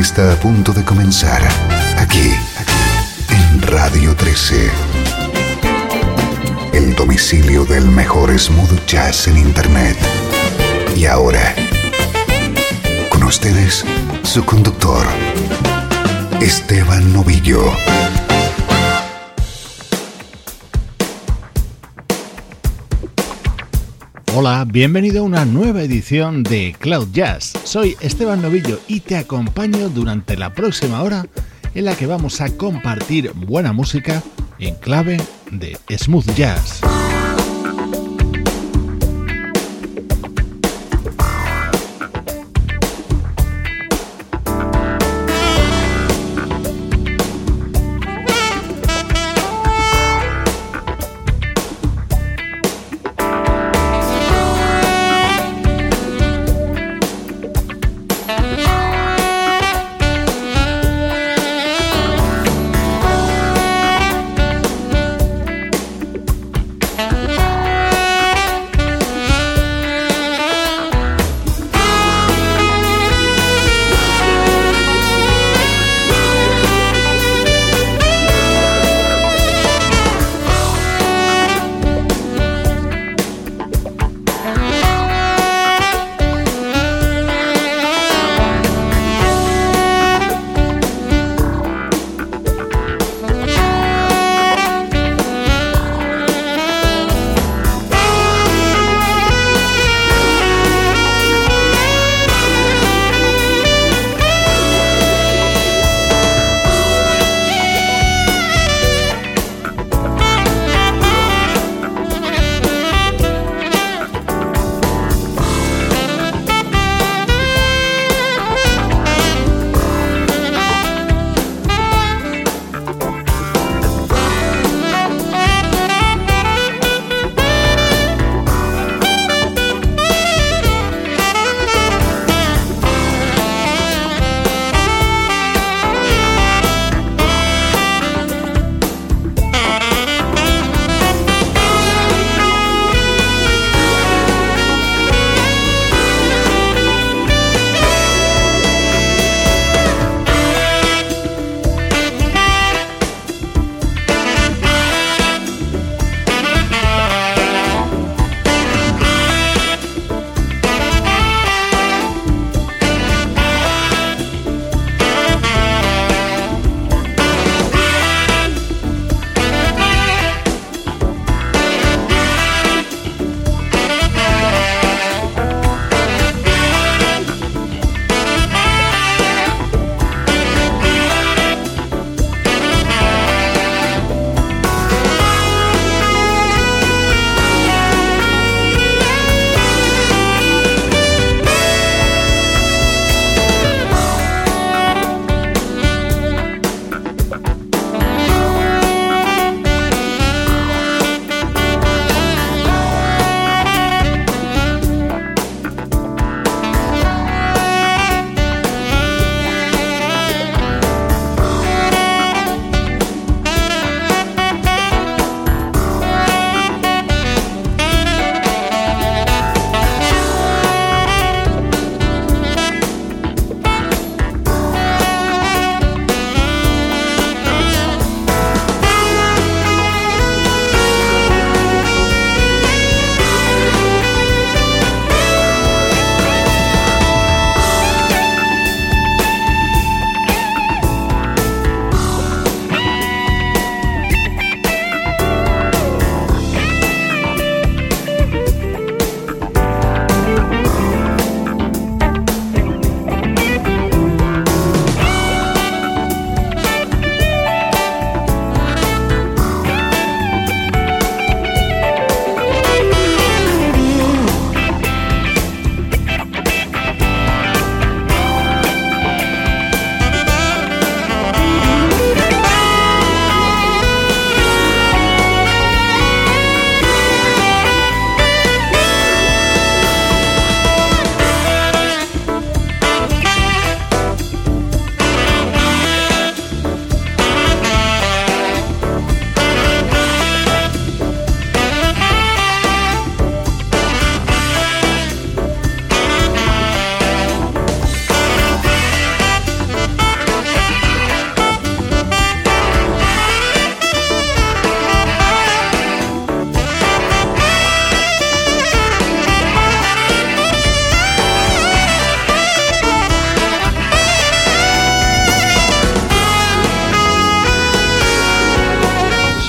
Está a punto de comenzar aquí, en Radio 13. El domicilio del mejor smooth jazz en Internet. Y ahora, con ustedes, su conductor, Esteban Novillo. Hola, bienvenido a una nueva edición de Cloud Jazz. Soy Esteban Novillo y te acompaño durante la próxima hora en la que vamos a compartir buena música en clave de smooth jazz.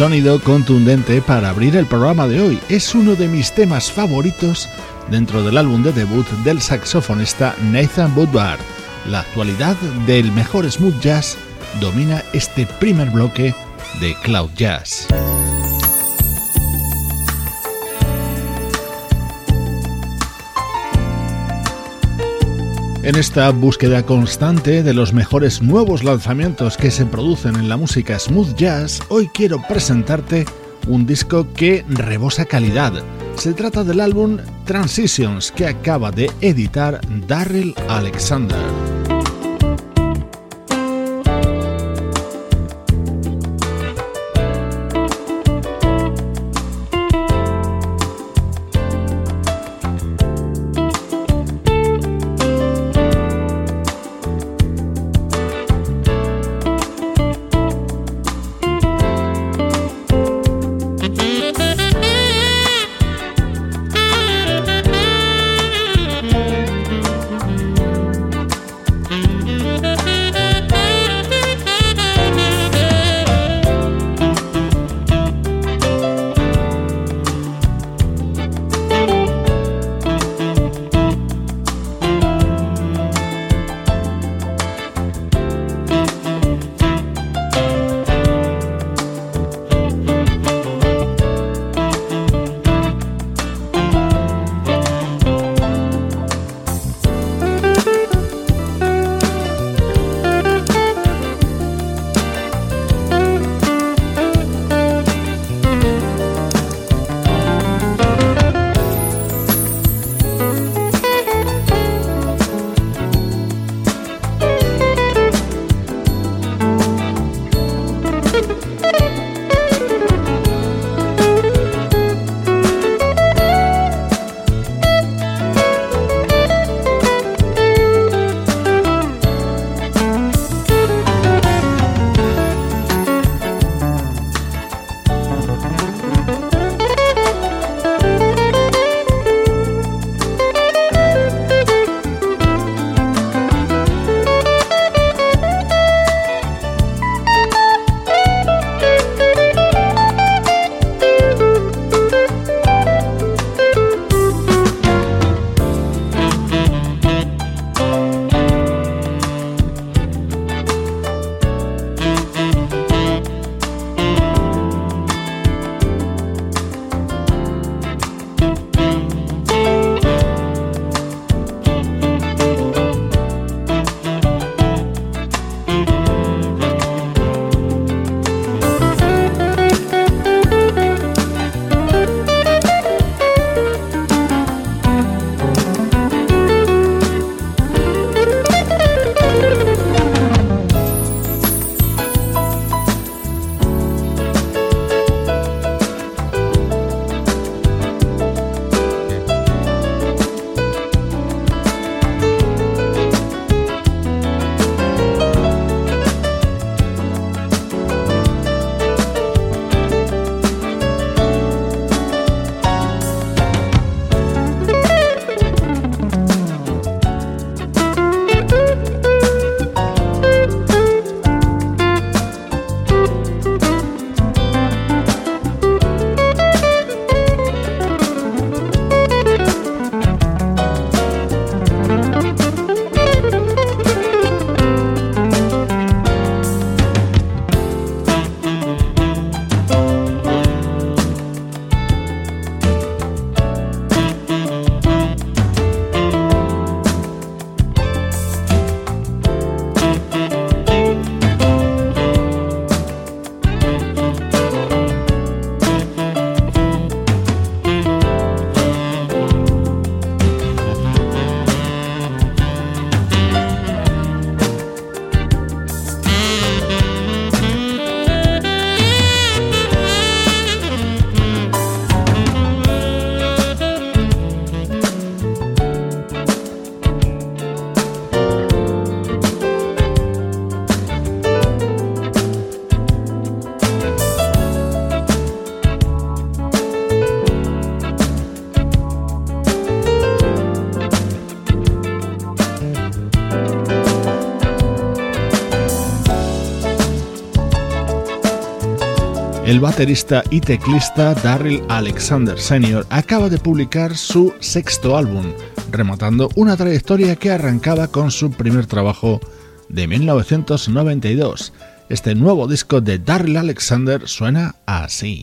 Sonido contundente para abrir el programa de hoy. Es uno de mis temas favoritos dentro del álbum de debut del saxofonista Nathan Woodward. La actualidad del mejor smooth jazz domina este primer bloque de Cloud Jazz. En esta búsqueda constante de los mejores nuevos lanzamientos que se producen en la música smooth jazz, hoy quiero presentarte un disco que rebosa calidad. Se trata del álbum Transitions que acaba de editar Darryl Alexander. El baterista y teclista Darryl Alexander Sr. acaba de publicar su sexto álbum, rematando una trayectoria que arrancaba con su primer trabajo de 1992. Este nuevo disco de Darryl Alexander suena así.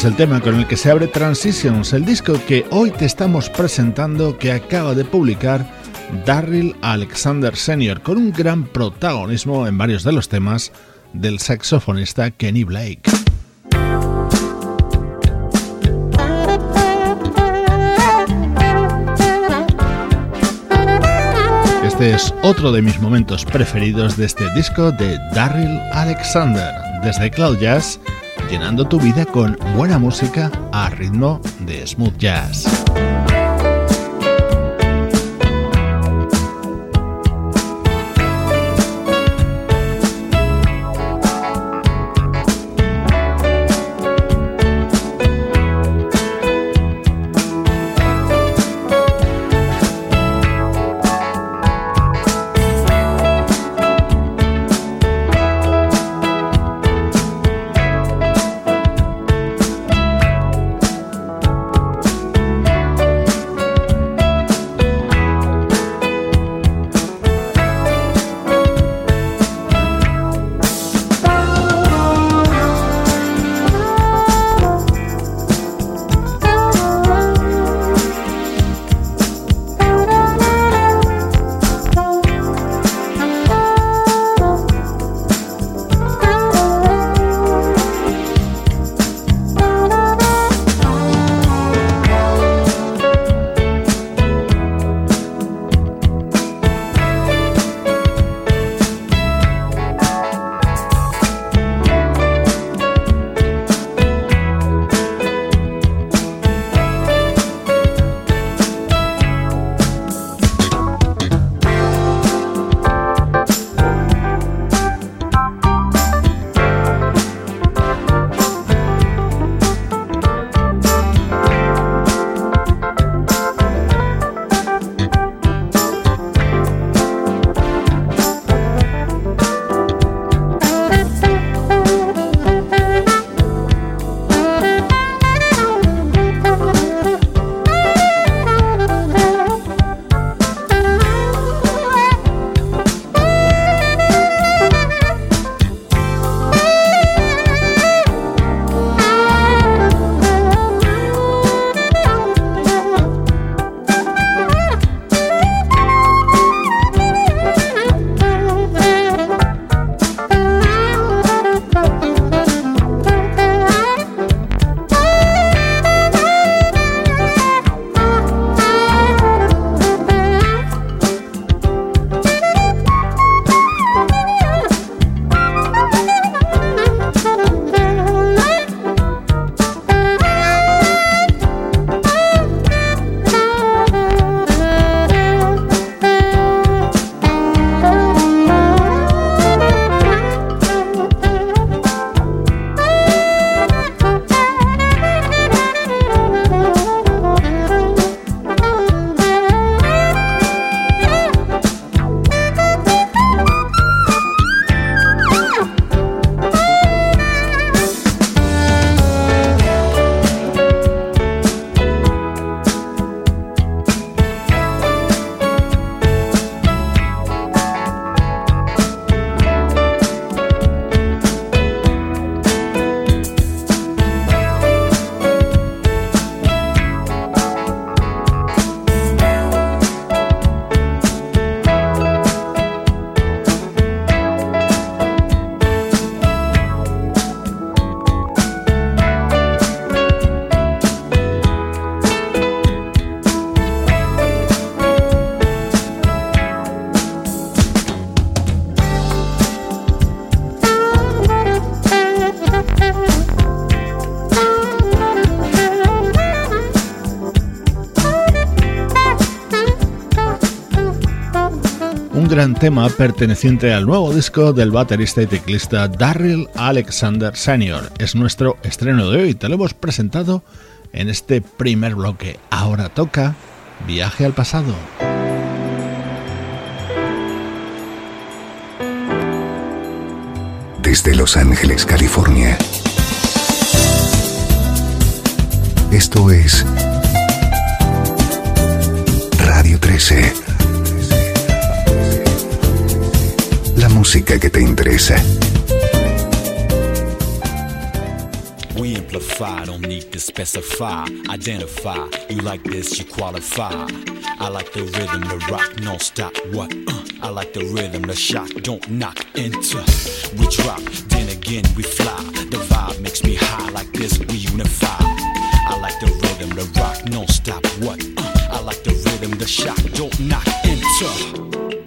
Es el tema con el que se abre Transitions, el disco que hoy te estamos presentando que acaba de publicar Darryl Alexander Sr., con un gran protagonismo en varios de los temas del saxofonista Kenny Blake. Este es otro de mis momentos preferidos de este disco de Daryl Alexander, desde Cloud Jazz, llenando tu vida con buena música a ritmo de smooth jazz. Gran tema perteneciente al nuevo disco del baterista y teclista Darryl Alexander Sr. Es nuestro estreno de hoy, te lo hemos presentado en este primer bloque. Ahora toca Viaje al pasado. Desde Los Ángeles, California. Esto es Radio 13. Música que te interesa. We amplify, don't need to specify. Identify, you like this, you qualify. I like the rhythm, the rock, no stop. What? Uh, I like the rhythm, the shock, don't knock. Enter, we drop, then again we fly. The vibe makes me high, like this we unify. I like the rhythm, the rock, no stop. What? Uh, I like the rhythm, the shock, don't knock. Enter.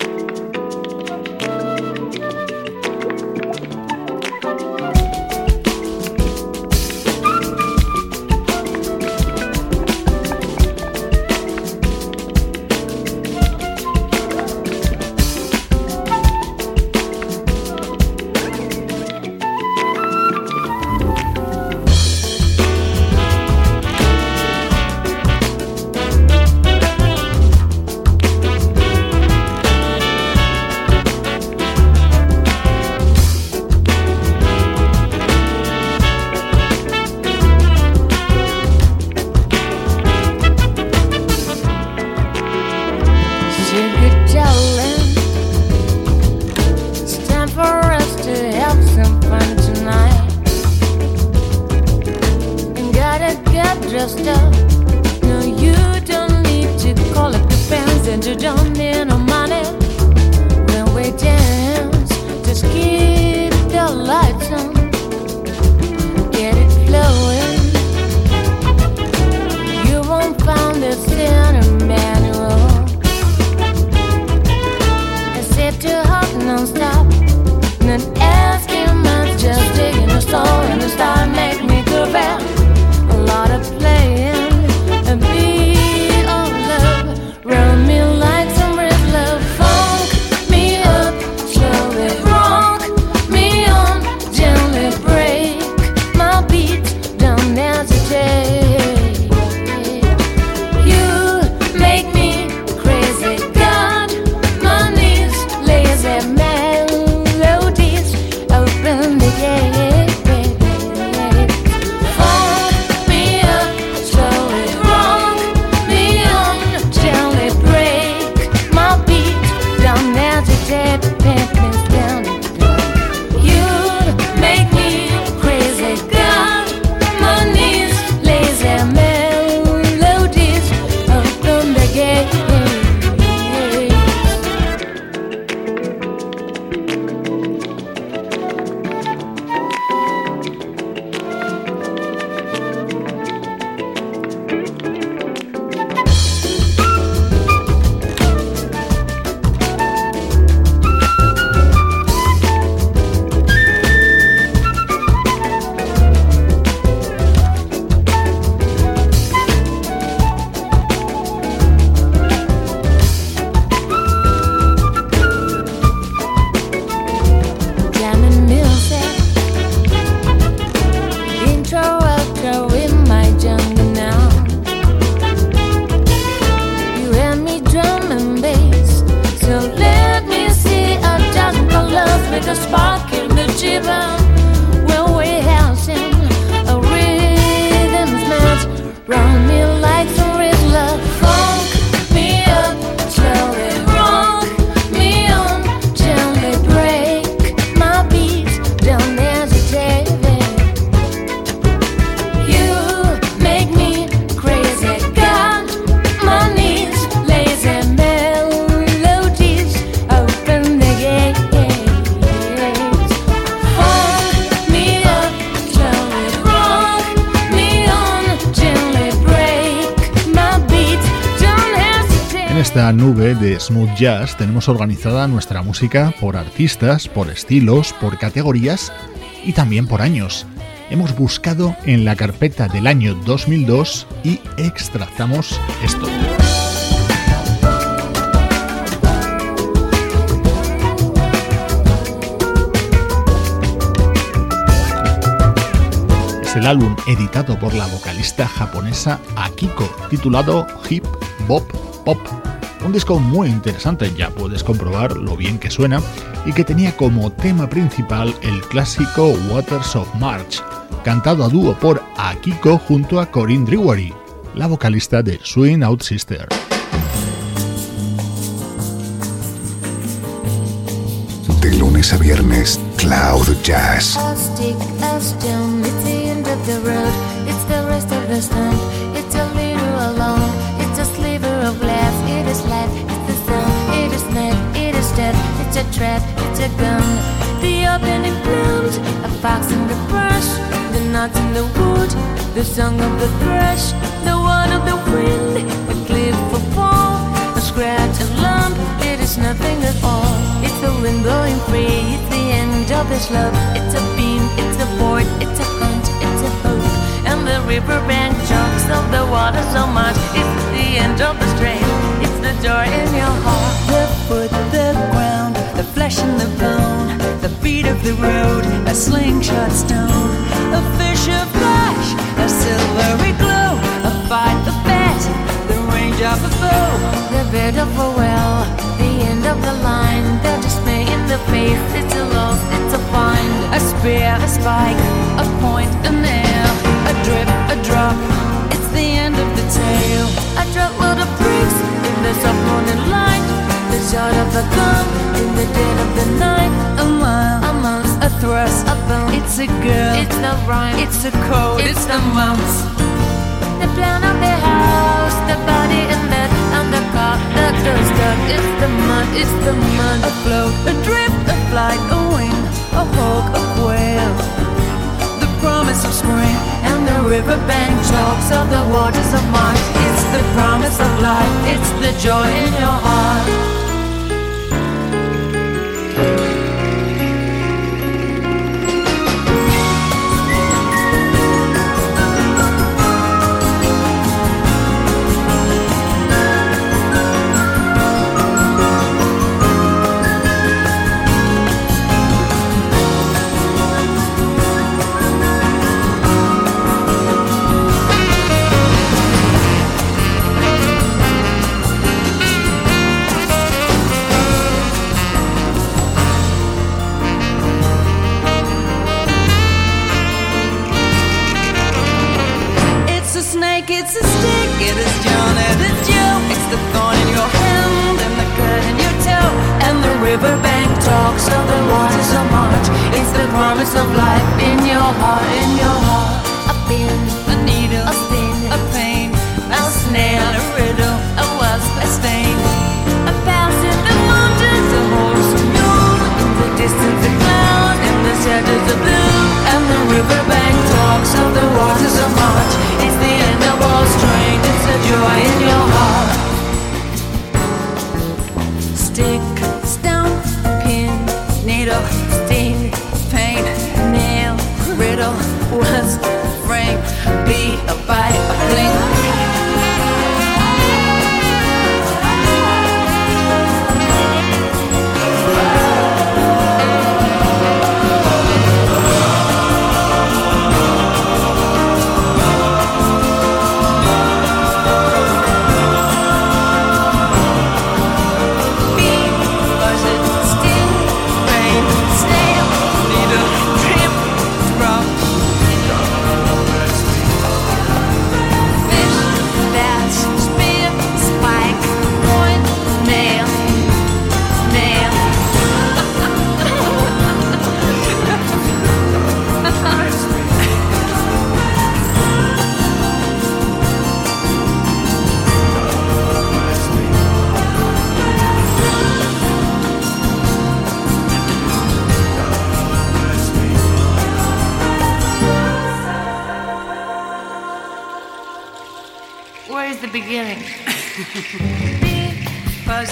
Smooth Jazz tenemos organizada nuestra música por artistas, por estilos, por categorías y también por años. Hemos buscado en la carpeta del año 2002 y extractamos esto. Es el álbum editado por la vocalista japonesa Akiko, titulado Hip Bop Pop un disco muy interesante, ya puedes comprobar lo bien que suena y que tenía como tema principal el clásico Waters of March, cantado a dúo por Akiko junto a Corinne Drewery, la vocalista de Swing Out Sister. De lunes a viernes, Cloud Jazz. It's a trap, it's a gun. The opening blooms, a fox in the brush, the nuts in the wood, the song of the thrush, the one of the wind, a cliff of fall, a scratch, a lump. It is nothing at all. It's the wind blowing free. It's the end of this love. It's a beam, it's a board, it's a hunch, it's a hope. And the riverbank chokes of the water so much. It's the end of the stream. It's the door in your heart. The foot, flesh and the bone, the beat of the road, a slingshot stone, a of flash, a silvery glow, a fight, a bet, the range of a bow, the bed of a well, the end of the line, the dismay in the face. It's a loss, it's a find, a spear, a spike, a point, a nail, a drip, a drop. It's the end of the tale. A truckload of bricks in the soft morning the shot of a gun in the dead of the night. A mile, a month, a thrust, a bone. It's a girl, it's the rhyme, it's a code, it's, it's the months. The plan of the house, the body and bed, and the car, the door stuck. It's the mud, it's the mud. A float, a drip, a flight, a wing, a hawk, a quail. The promise of spring and the riverbank chalks of the waters of March. It's the promise of life, it's the joy in your heart. some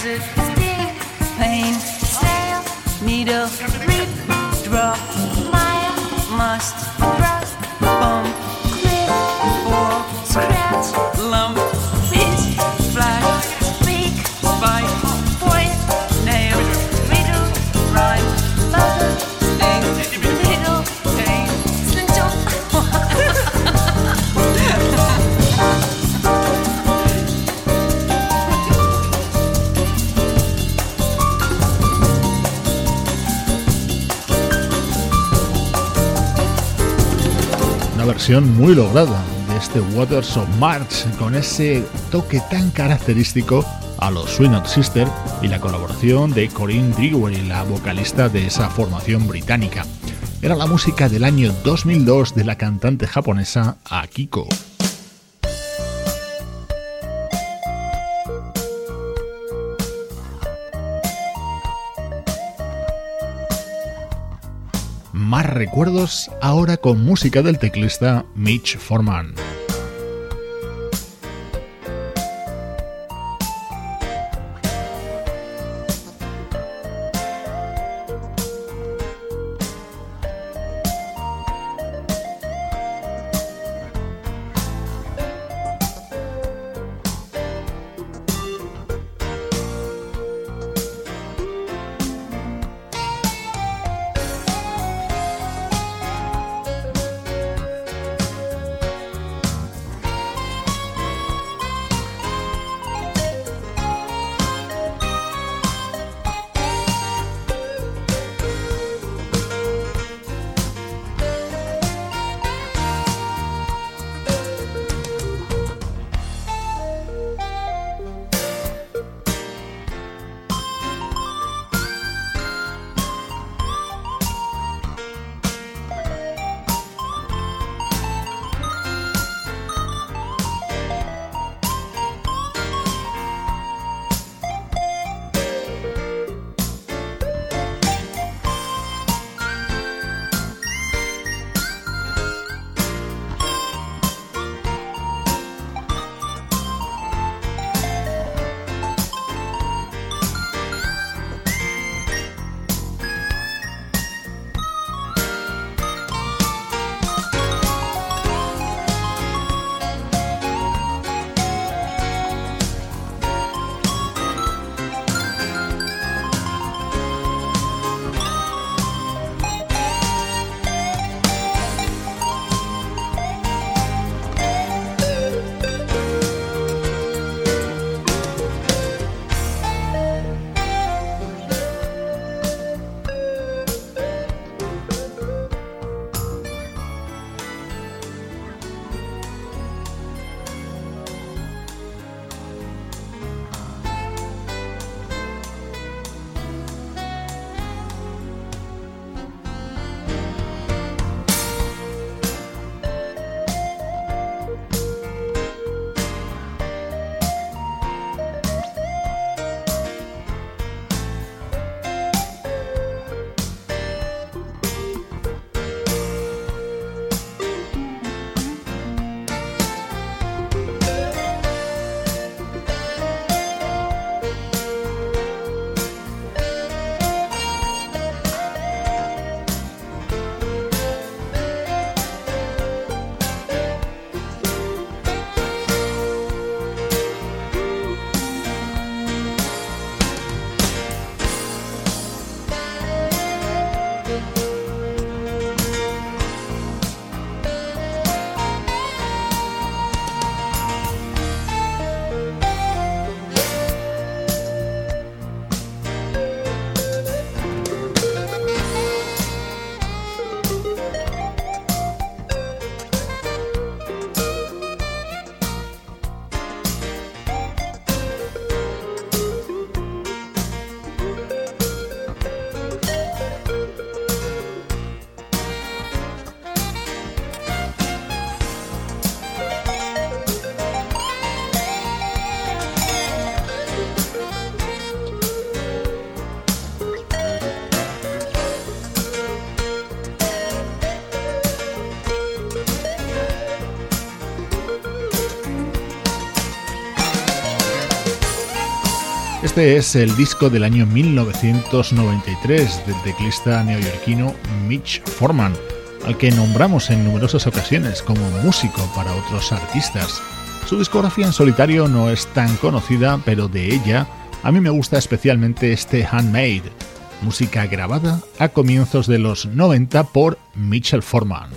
it muy lograda de este Waters of March con ese toque tan característico a los Swing Out Sister y la colaboración de Corinne Drewery, la vocalista de esa formación británica. era la música del año 2002 de la cantante japonesa Akiko. Recuerdos ahora con música del teclista Mitch Forman. Este es el disco del año 1993 del teclista neoyorquino Mitch Forman, al que nombramos en numerosas ocasiones como músico para otros artistas. Su discografía en solitario no es tan conocida, pero de ella a mí me gusta especialmente este Handmade, música grabada a comienzos de los 90 por Mitchell Forman.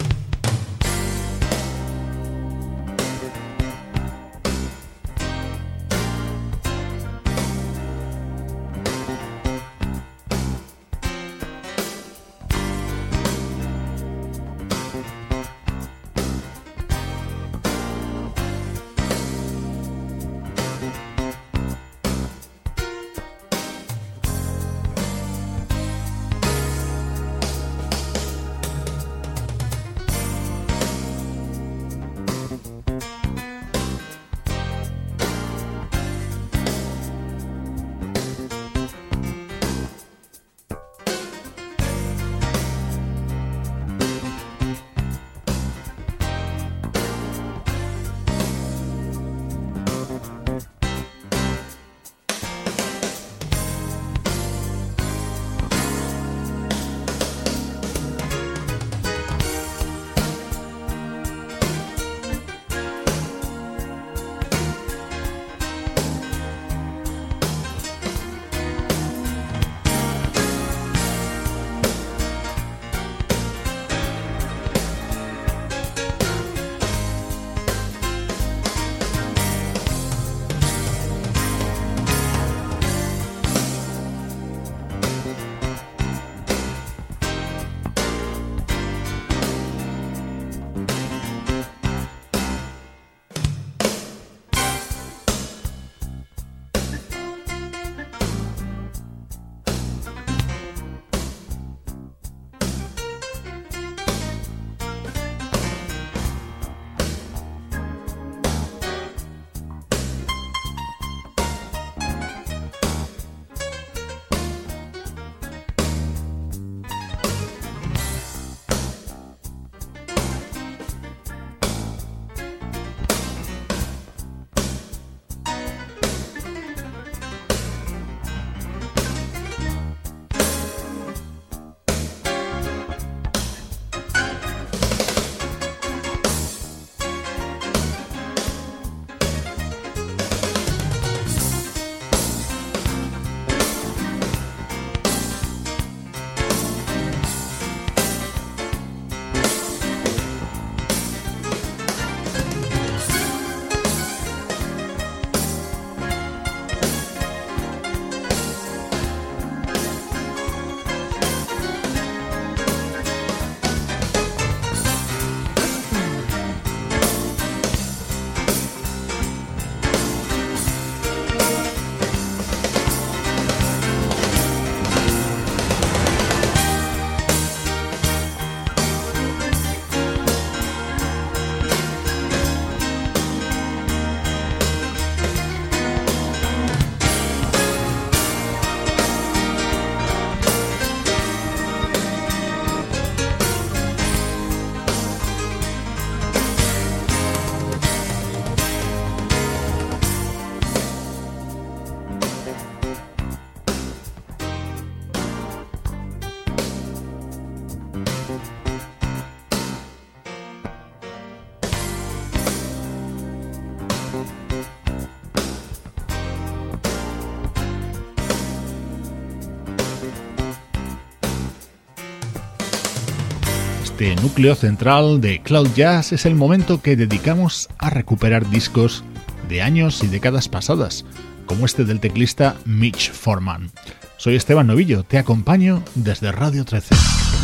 Este núcleo central de Cloud Jazz es el momento que dedicamos a recuperar discos de años y décadas pasadas, como este del teclista Mitch Forman. Soy Esteban Novillo, te acompaño desde Radio 13.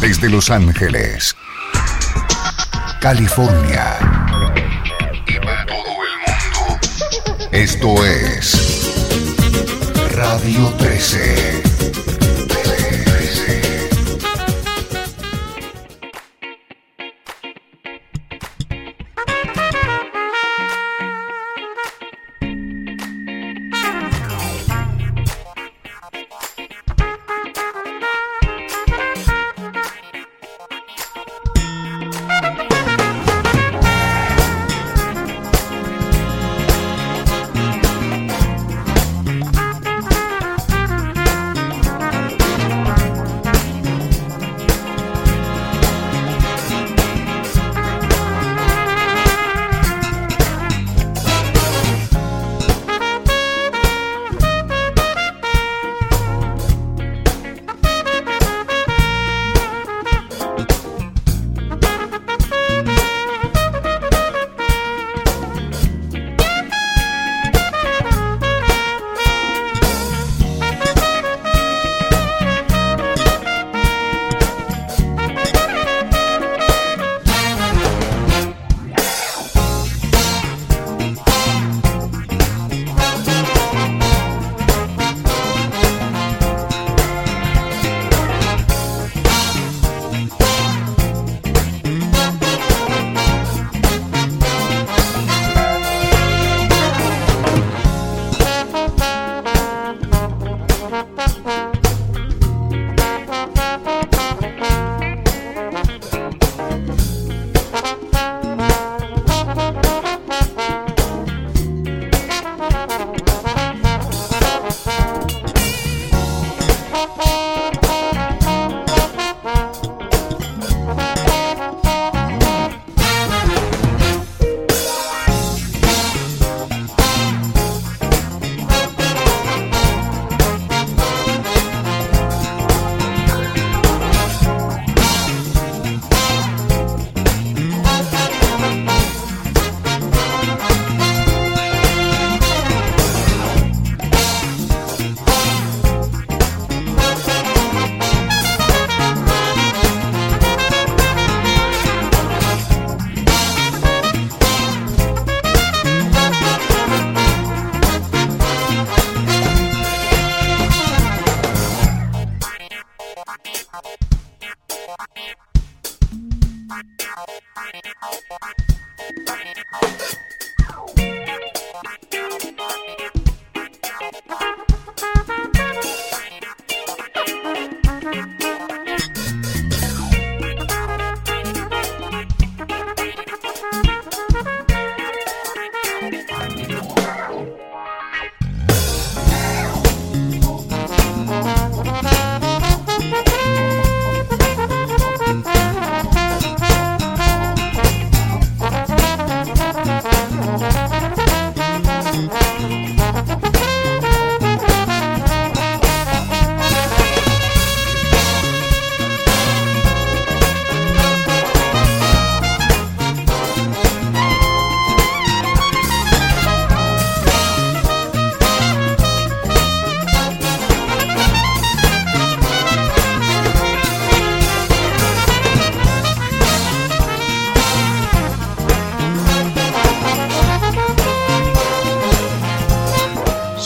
Desde Los Ángeles, California y para todo el mundo. Esto es Radio 13.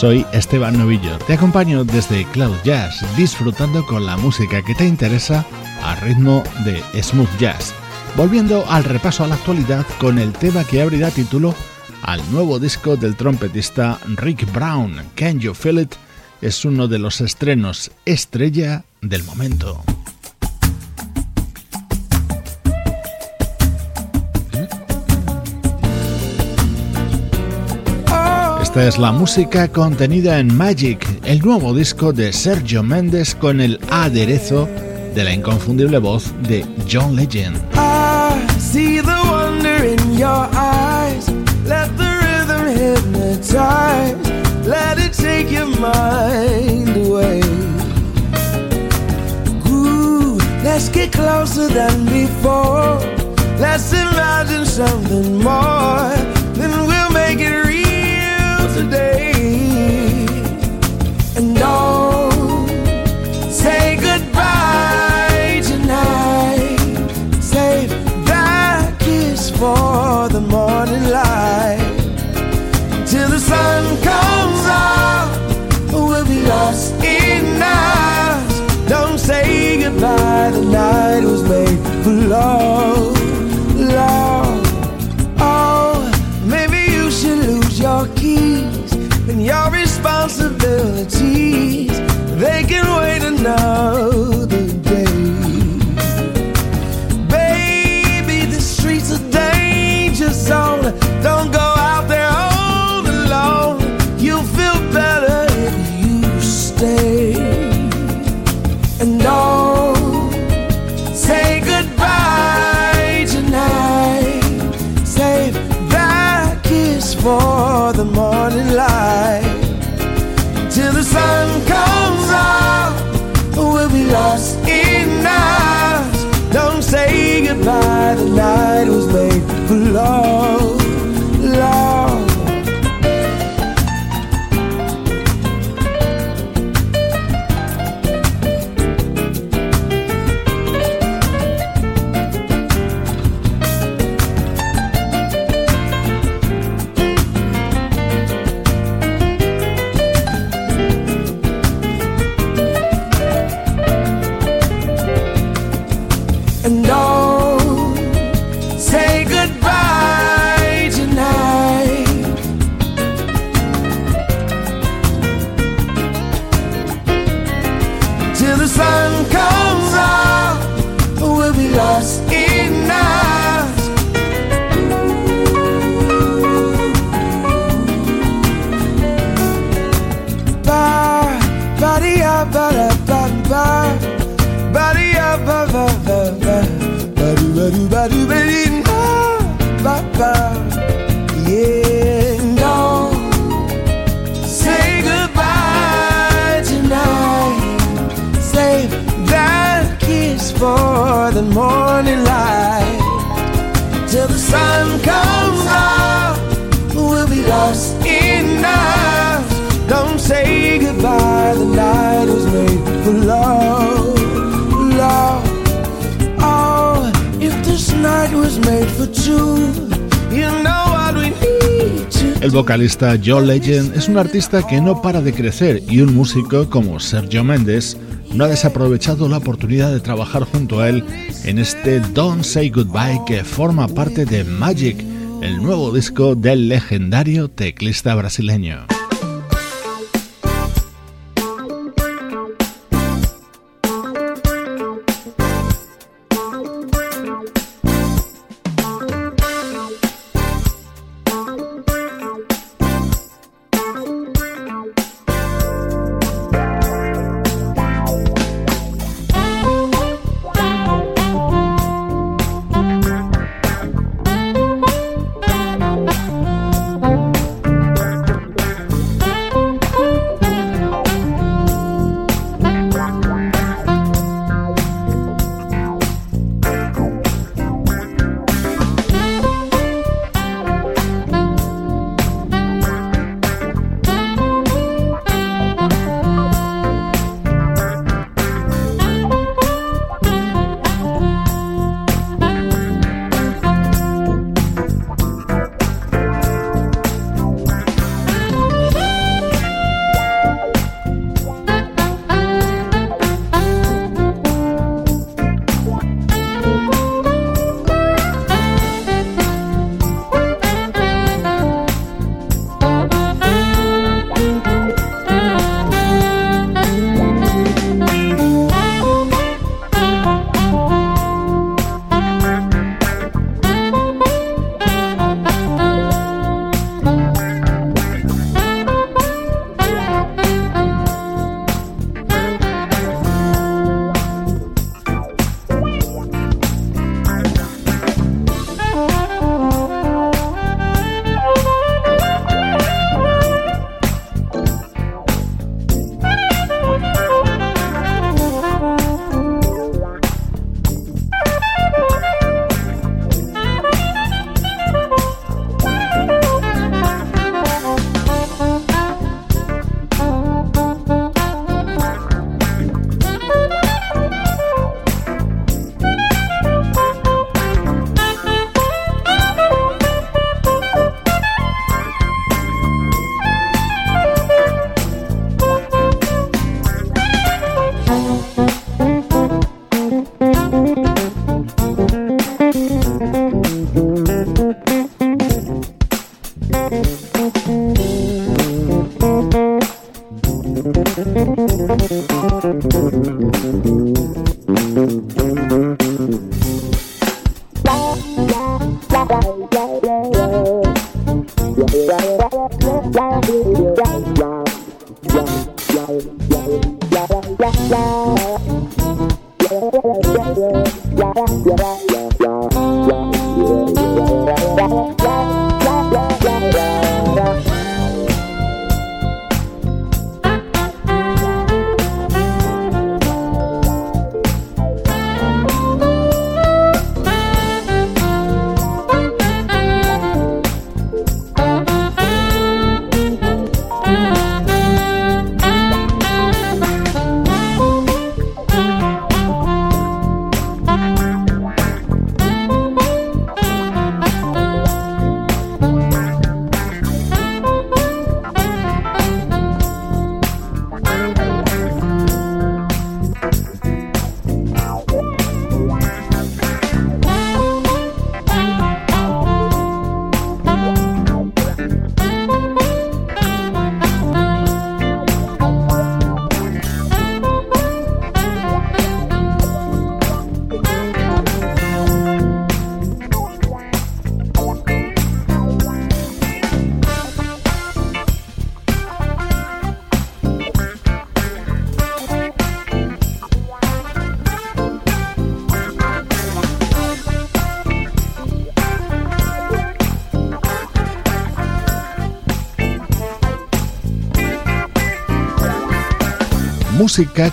Soy Esteban Novillo, te acompaño desde Cloud Jazz, disfrutando con la música que te interesa a ritmo de smooth jazz. Volviendo al repaso a la actualidad con el tema que abrirá título al nuevo disco del trompetista Rick Brown, Can You Feel It? Es uno de los estrenos estrella del momento. Esta es la música contenida en Magic, el nuevo disco de Sergio Méndez con el aderezo de la inconfundible voz de John Legend. Let's get closer than before. Let's imagine something more. Today. And don't say goodbye tonight. Save that kiss for the morning light. Till the sun comes up, we'll be lost in us. Don't say goodbye, the night was made for love. Responsibilities. They can wait another day. Baby, the streets are danger zone. Don't go out there all alone. You'll feel better if you stay. And don't vocalista Joe Legend es un artista que no para de crecer y un músico como Sergio Méndez no ha desaprovechado la oportunidad de trabajar junto a él en este Don't Say Goodbye que forma parte de Magic, el nuevo disco del legendario teclista brasileño.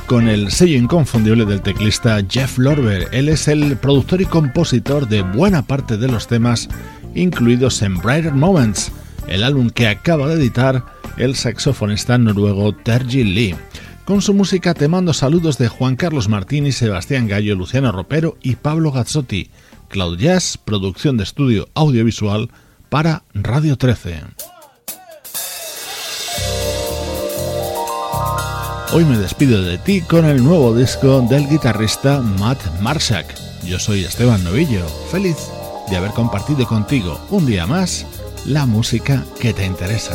Con el sello inconfundible del teclista Jeff Lorber. Él es el productor y compositor de buena parte de los temas incluidos en Brighter Moments, el álbum que acaba de editar el saxofonista noruego Terji Lee. Con su música te mando saludos de Juan Carlos Martini, Sebastián Gallo, Luciano Ropero y Pablo Gazzotti. Cloud Jazz, producción de estudio audiovisual para Radio 13. Hoy me despido de ti con el nuevo disco del guitarrista Matt Marshak. Yo soy Esteban Novillo, feliz de haber compartido contigo un día más la música que te interesa.